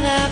nada.